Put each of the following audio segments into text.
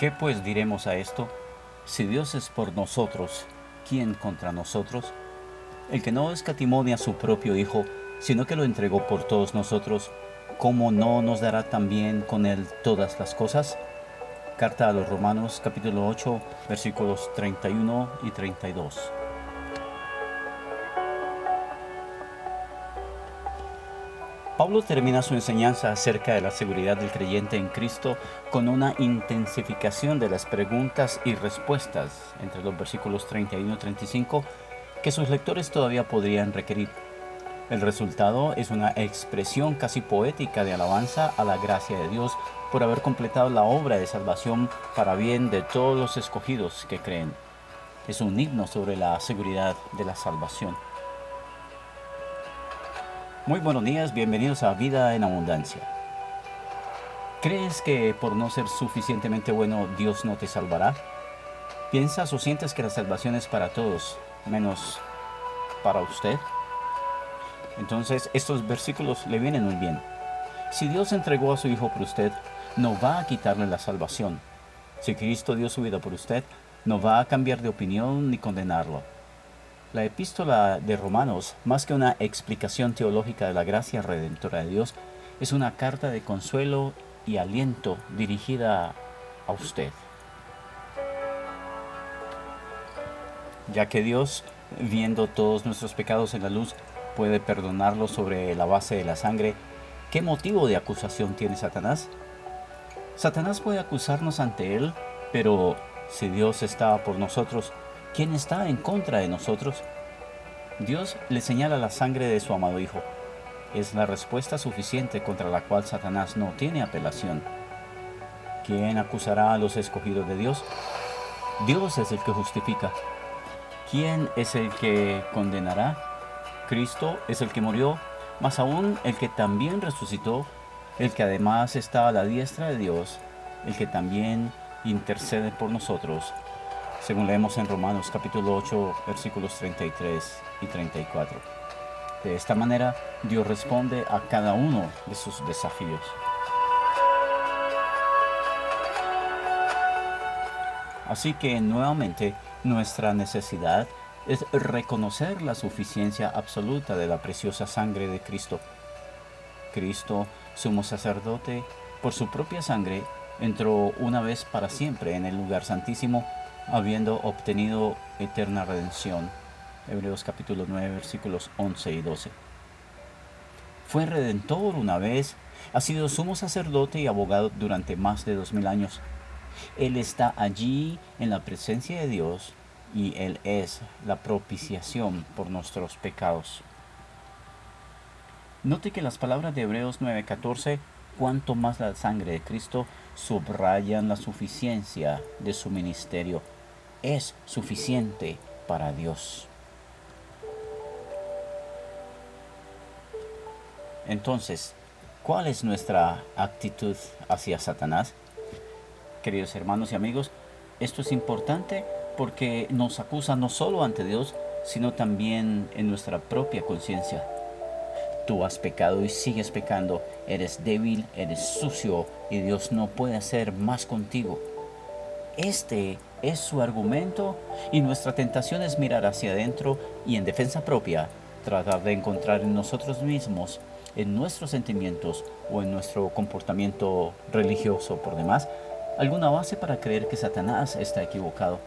¿Qué pues diremos a esto? Si Dios es por nosotros, ¿quién contra nosotros? El que no escatimó ni a su propio Hijo, sino que lo entregó por todos nosotros, ¿cómo no nos dará también con él todas las cosas? Carta a los Romanos capítulo 8 versículos 31 y 32. Pablo termina su enseñanza acerca de la seguridad del creyente en Cristo con una intensificación de las preguntas y respuestas entre los versículos 31 y 35 que sus lectores todavía podrían requerir. El resultado es una expresión casi poética de alabanza a la gracia de Dios por haber completado la obra de salvación para bien de todos los escogidos que creen. Es un himno sobre la seguridad de la salvación. Muy buenos días, bienvenidos a Vida en Abundancia. ¿Crees que por no ser suficientemente bueno Dios no te salvará? ¿Piensas o sientes que la salvación es para todos, menos para usted? Entonces estos versículos le vienen muy bien. Si Dios entregó a su Hijo por usted, no va a quitarle la salvación. Si Cristo dio su vida por usted, no va a cambiar de opinión ni condenarlo. La epístola de Romanos, más que una explicación teológica de la gracia redentora de Dios, es una carta de consuelo y aliento dirigida a usted. Ya que Dios, viendo todos nuestros pecados en la luz, puede perdonarlos sobre la base de la sangre, ¿qué motivo de acusación tiene Satanás? Satanás puede acusarnos ante él, pero si Dios está por nosotros, ¿Quién está en contra de nosotros? Dios le señala la sangre de su amado Hijo. Es la respuesta suficiente contra la cual Satanás no tiene apelación. ¿Quién acusará a los escogidos de Dios? Dios es el que justifica. ¿Quién es el que condenará? Cristo es el que murió, más aún el que también resucitó, el que además está a la diestra de Dios, el que también intercede por nosotros según leemos en Romanos capítulo 8 versículos 33 y 34. De esta manera, Dios responde a cada uno de sus desafíos. Así que nuevamente nuestra necesidad es reconocer la suficiencia absoluta de la preciosa sangre de Cristo. Cristo, sumo sacerdote, por su propia sangre, entró una vez para siempre en el lugar santísimo habiendo obtenido eterna redención. Hebreos capítulo 9 versículos 11 y 12. Fue redentor una vez, ha sido sumo sacerdote y abogado durante más de dos mil años. Él está allí en la presencia de Dios y Él es la propiciación por nuestros pecados. Note que las palabras de Hebreos 9:14, cuanto más la sangre de Cristo, subrayan la suficiencia de su ministerio es suficiente para Dios. Entonces, ¿cuál es nuestra actitud hacia Satanás? Queridos hermanos y amigos, esto es importante porque nos acusa no solo ante Dios, sino también en nuestra propia conciencia. Tú has pecado y sigues pecando, eres débil, eres sucio y Dios no puede hacer más contigo. Este es su argumento y nuestra tentación es mirar hacia adentro y en defensa propia tratar de encontrar en nosotros mismos, en nuestros sentimientos o en nuestro comportamiento religioso por demás, alguna base para creer que Satanás está equivocado.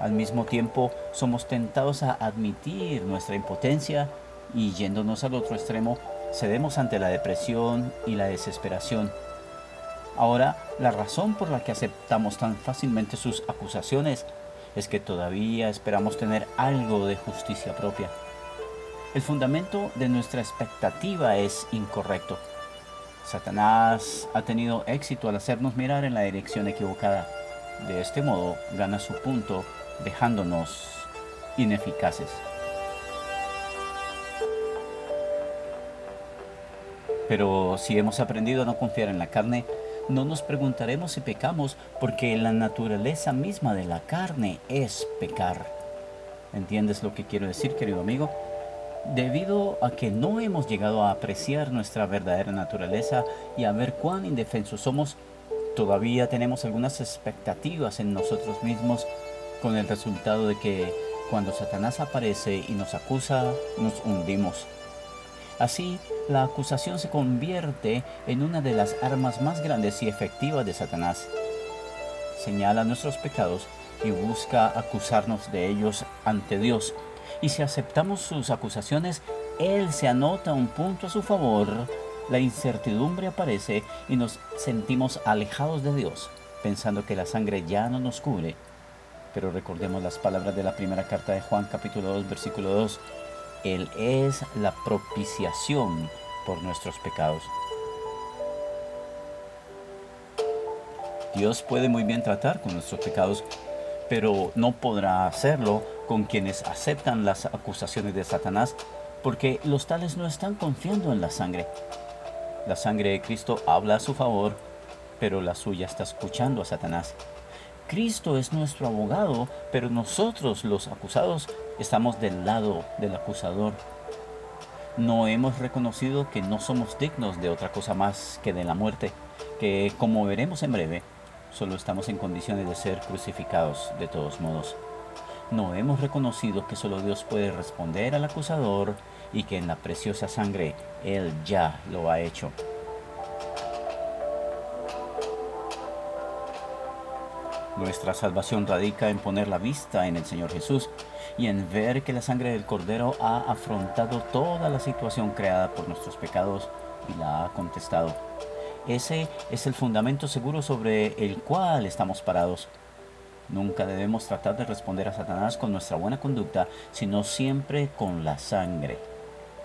Al mismo tiempo, somos tentados a admitir nuestra impotencia y yéndonos al otro extremo, cedemos ante la depresión y la desesperación Ahora, la razón por la que aceptamos tan fácilmente sus acusaciones es que todavía esperamos tener algo de justicia propia. El fundamento de nuestra expectativa es incorrecto. Satanás ha tenido éxito al hacernos mirar en la dirección equivocada. De este modo gana su punto dejándonos ineficaces. Pero si hemos aprendido a no confiar en la carne, no nos preguntaremos si pecamos porque la naturaleza misma de la carne es pecar. ¿Entiendes lo que quiero decir, querido amigo? debido a que no hemos llegado a apreciar nuestra verdadera naturaleza y a ver cuán indefensos somos, todavía tenemos algunas expectativas en nosotros mismos con el resultado de que cuando Satanás aparece y nos acusa, nos hundimos. Así, la acusación se convierte en una de las armas más grandes y efectivas de Satanás. Señala nuestros pecados y busca acusarnos de ellos ante Dios. Y si aceptamos sus acusaciones, Él se anota un punto a su favor. La incertidumbre aparece y nos sentimos alejados de Dios, pensando que la sangre ya no nos cubre. Pero recordemos las palabras de la primera carta de Juan capítulo 2 versículo 2. Él es la propiciación por nuestros pecados. Dios puede muy bien tratar con nuestros pecados, pero no podrá hacerlo con quienes aceptan las acusaciones de Satanás, porque los tales no están confiando en la sangre. La sangre de Cristo habla a su favor, pero la suya está escuchando a Satanás. Cristo es nuestro abogado, pero nosotros los acusados estamos del lado del acusador. No hemos reconocido que no somos dignos de otra cosa más que de la muerte, que como veremos en breve, solo estamos en condiciones de ser crucificados de todos modos. No hemos reconocido que solo Dios puede responder al acusador y que en la preciosa sangre Él ya lo ha hecho. Nuestra salvación radica en poner la vista en el Señor Jesús y en ver que la sangre del Cordero ha afrontado toda la situación creada por nuestros pecados y la ha contestado. Ese es el fundamento seguro sobre el cual estamos parados. Nunca debemos tratar de responder a Satanás con nuestra buena conducta, sino siempre con la sangre.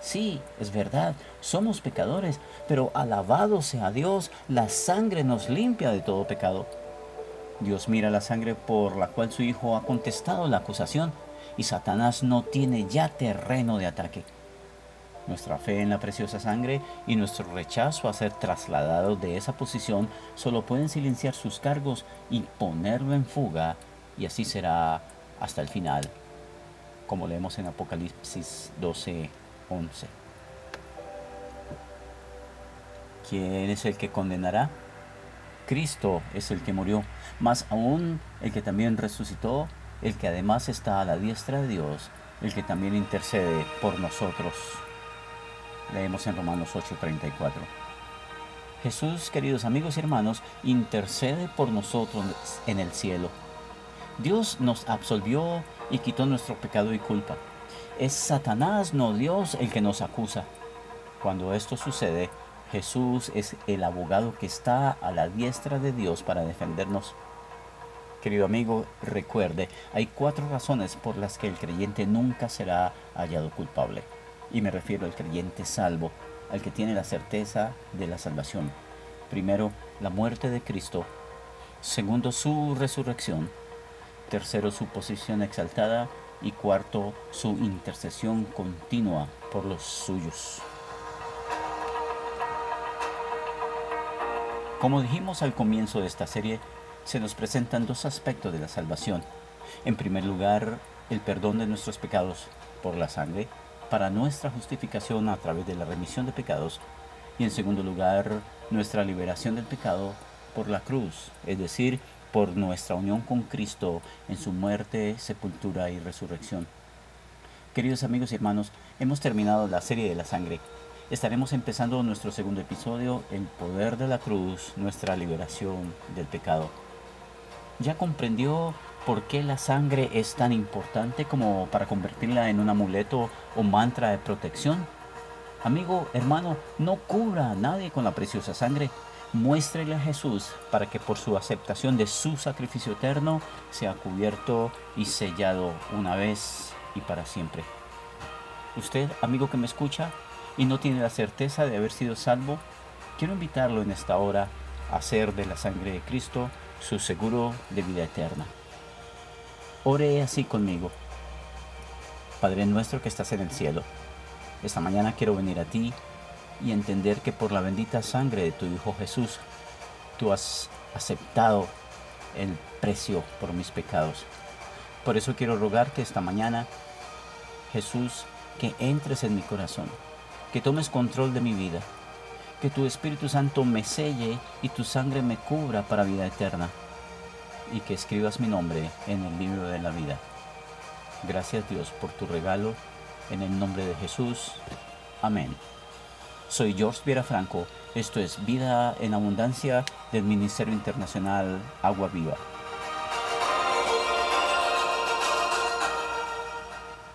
Sí, es verdad, somos pecadores, pero alabado sea Dios, la sangre nos limpia de todo pecado. Dios mira la sangre por la cual su Hijo ha contestado la acusación y Satanás no tiene ya terreno de ataque. Nuestra fe en la preciosa sangre y nuestro rechazo a ser trasladados de esa posición solo pueden silenciar sus cargos y ponerlo en fuga y así será hasta el final, como leemos en Apocalipsis 12, 11. ¿Quién es el que condenará? Cristo es el que murió, más aún el que también resucitó, el que además está a la diestra de Dios, el que también intercede por nosotros. Leemos en Romanos 8:34. Jesús, queridos amigos y hermanos, intercede por nosotros en el cielo. Dios nos absolvió y quitó nuestro pecado y culpa. Es Satanás, no Dios, el que nos acusa. Cuando esto sucede, Jesús es el abogado que está a la diestra de Dios para defendernos. Querido amigo, recuerde, hay cuatro razones por las que el creyente nunca será hallado culpable. Y me refiero al creyente salvo, al que tiene la certeza de la salvación. Primero, la muerte de Cristo. Segundo, su resurrección. Tercero, su posición exaltada. Y cuarto, su intercesión continua por los suyos. Como dijimos al comienzo de esta serie, se nos presentan dos aspectos de la salvación. En primer lugar, el perdón de nuestros pecados por la sangre para nuestra justificación a través de la remisión de pecados. Y en segundo lugar, nuestra liberación del pecado por la cruz, es decir, por nuestra unión con Cristo en su muerte, sepultura y resurrección. Queridos amigos y hermanos, hemos terminado la serie de la sangre estaremos empezando nuestro segundo episodio, El poder de la cruz, nuestra liberación del pecado. ¿Ya comprendió por qué la sangre es tan importante como para convertirla en un amuleto o mantra de protección? Amigo, hermano, no cubra a nadie con la preciosa sangre. Muéstrele a Jesús para que por su aceptación de su sacrificio eterno sea cubierto y sellado una vez y para siempre. Usted, amigo que me escucha, y no tiene la certeza de haber sido salvo, quiero invitarlo en esta hora a hacer de la sangre de Cristo su seguro de vida eterna. Ore así conmigo. Padre nuestro que estás en el cielo, esta mañana quiero venir a ti y entender que por la bendita sangre de tu Hijo Jesús, tú has aceptado el precio por mis pecados. Por eso quiero rogarte esta mañana, Jesús, que entres en mi corazón, que tomes control de mi vida, que tu Espíritu Santo me selle y tu sangre me cubra para vida eterna, y que escribas mi nombre en el libro de la vida. Gracias Dios por tu regalo, en el nombre de Jesús. Amén. Soy George Viera Franco, esto es Vida en Abundancia del Ministerio Internacional Agua Viva.